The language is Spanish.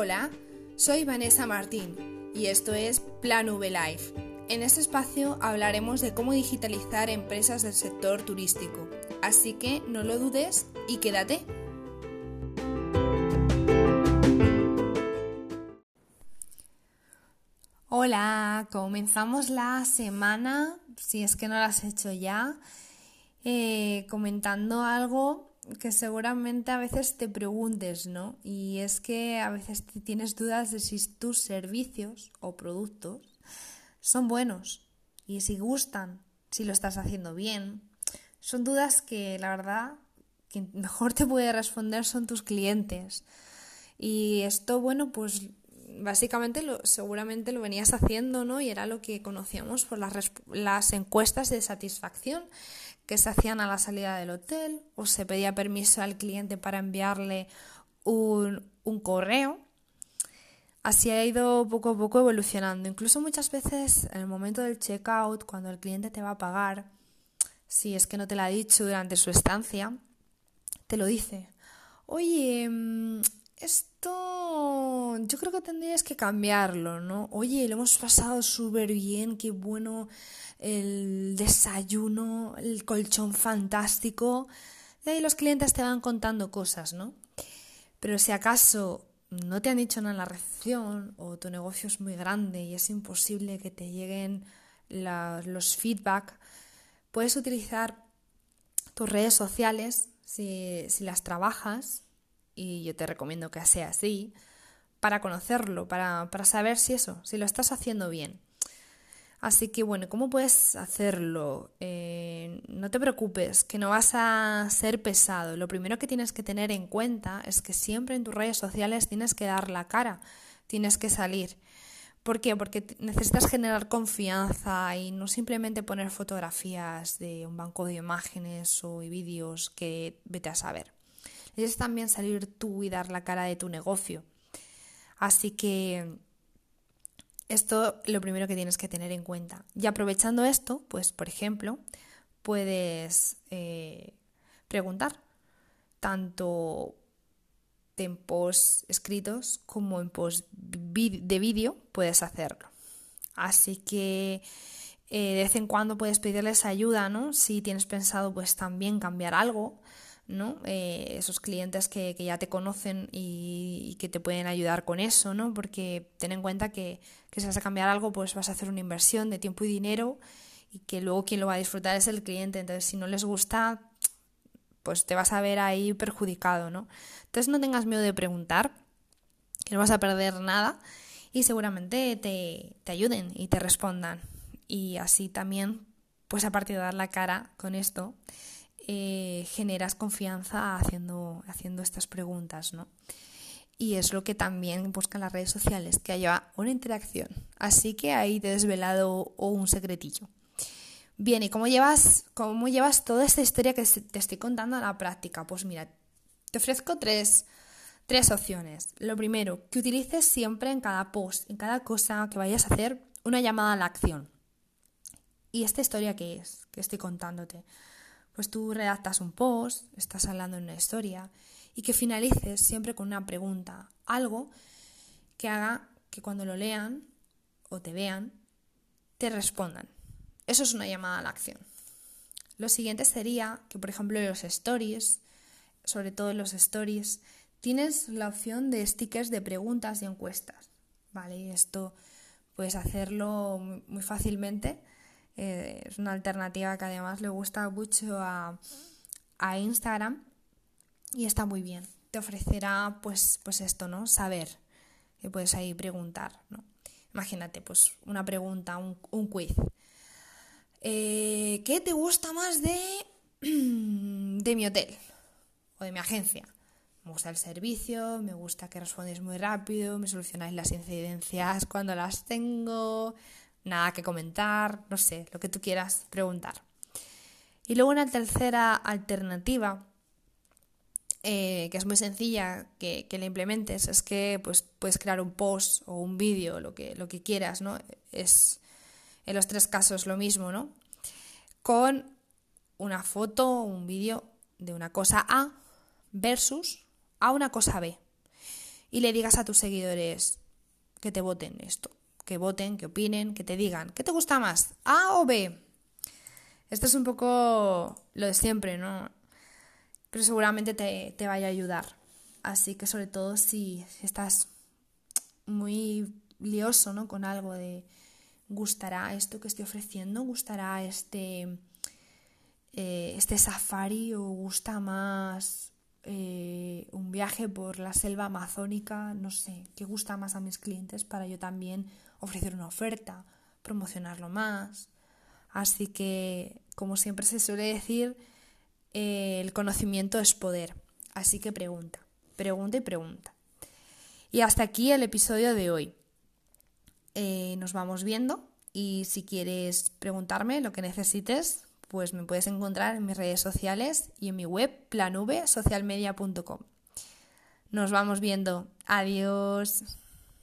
Hola, soy Vanessa Martín y esto es Plan V Life. En este espacio hablaremos de cómo digitalizar empresas del sector turístico, así que no lo dudes y quédate. Hola, comenzamos la semana, si es que no la has hecho ya, eh, comentando algo que seguramente a veces te preguntes, ¿no? Y es que a veces tienes dudas de si tus servicios o productos son buenos y si gustan, si lo estás haciendo bien. Son dudas que la verdad quien mejor te puede responder son tus clientes. Y esto, bueno, pues básicamente lo, seguramente lo venías haciendo, ¿no? Y era lo que conocíamos por las, las encuestas de satisfacción que se hacían a la salida del hotel o se pedía permiso al cliente para enviarle un, un correo. Así ha ido poco a poco evolucionando. Incluso muchas veces en el momento del checkout, cuando el cliente te va a pagar, si es que no te lo ha dicho durante su estancia, te lo dice. Oye, mm, yo creo que tendrías que cambiarlo, ¿no? Oye, lo hemos pasado súper bien, qué bueno el desayuno, el colchón fantástico. Y ahí los clientes te van contando cosas, ¿no? Pero si acaso no te han dicho nada en la recepción o tu negocio es muy grande y es imposible que te lleguen los feedback, puedes utilizar tus redes sociales si las trabajas y yo te recomiendo que sea así, para conocerlo, para, para saber si eso, si lo estás haciendo bien. Así que bueno, ¿cómo puedes hacerlo? Eh, no te preocupes, que no vas a ser pesado. Lo primero que tienes que tener en cuenta es que siempre en tus redes sociales tienes que dar la cara, tienes que salir. ¿Por qué? Porque necesitas generar confianza y no simplemente poner fotografías de un banco de imágenes o vídeos que vete a saber. Es también salir tú y dar la cara de tu negocio. Así que esto lo primero que tienes que tener en cuenta. Y aprovechando esto, pues por ejemplo, puedes eh, preguntar tanto en posts escritos como en posts de vídeo puedes hacerlo. Así que eh, de vez en cuando puedes pedirles ayuda, ¿no? Si tienes pensado pues también cambiar algo ¿no? Eh, esos clientes que, ya te conocen y, que te pueden ayudar con eso, ¿no? Porque ten en cuenta que, que si vas a cambiar algo, pues vas a hacer una inversión de tiempo y dinero y que luego quien lo va a disfrutar es el cliente. Entonces, si no les gusta, pues te vas a ver ahí perjudicado, ¿no? Entonces, no tengas miedo de preguntar, que no vas a perder nada y seguramente te, te ayuden y te respondan. Y así también, pues aparte de dar la cara con esto, eh, generas confianza haciendo, haciendo estas preguntas, ¿no? Y es lo que también buscan las redes sociales, que haya una interacción. Así que ahí te he desvelado un secretillo. Bien, ¿y cómo llevas, cómo llevas toda esta historia que te estoy contando a la práctica? Pues mira, te ofrezco tres, tres opciones. Lo primero, que utilices siempre en cada post, en cada cosa que vayas a hacer, una llamada a la acción. ¿Y esta historia qué es? Que estoy contándote pues tú redactas un post, estás hablando en una historia y que finalices siempre con una pregunta, algo que haga que cuando lo lean o te vean, te respondan. Eso es una llamada a la acción. Lo siguiente sería que, por ejemplo, los stories, sobre todo en los stories, tienes la opción de stickers de preguntas y encuestas. ¿Vale? esto puedes hacerlo muy fácilmente eh, es una alternativa que además le gusta mucho a, Instagram y está muy bien. Te ofrecerá pues, pues esto, ¿no? Saber que puedes ahí preguntar, ¿no? Imagínate, pues una pregunta, un, quiz. Eh, ¿Qué te gusta más de, de mi hotel o de mi agencia? Me gusta el servicio, me gusta que respondes muy rápido, me solucionáis las incidencias cuando las tengo, nada que comentar, no sé, lo que tú quieras preguntar. Y luego una tercera alternativa, eh, que es muy sencilla que, que, la implementes, es que pues, puedes crear un post o un vídeo, lo que, lo que quieras, ¿no? Es en los tres casos lo mismo, ¿no? Con una foto o un vídeo de una cosa A versus a una cosa B. y le digas a tus seguidores que te voten esto, que voten, que opinen, que te digan, ¿qué te gusta más? ¿A o B? Esto es un poco lo de siempre, ¿no? Pero seguramente te, te vaya a ayudar. Así que sobre todo si estás muy lioso, ¿no? Con algo de gustará esto que estoy ofreciendo, gustará este, eh, este safari o gusta más viaje por la selva amazónica, no sé, qué gusta más a mis clientes para yo también ofrecer una oferta, promocionarlo más. Así que, como siempre se suele decir, eh, el conocimiento es poder. Así que pregunta, pregunta y pregunta. Y hasta aquí el episodio de hoy. Eh, nos vamos viendo y si quieres preguntarme lo que necesites, pues me puedes encontrar en mis redes sociales y en mi web planvsocialmedia.com. Nos vamos viendo. Adiós.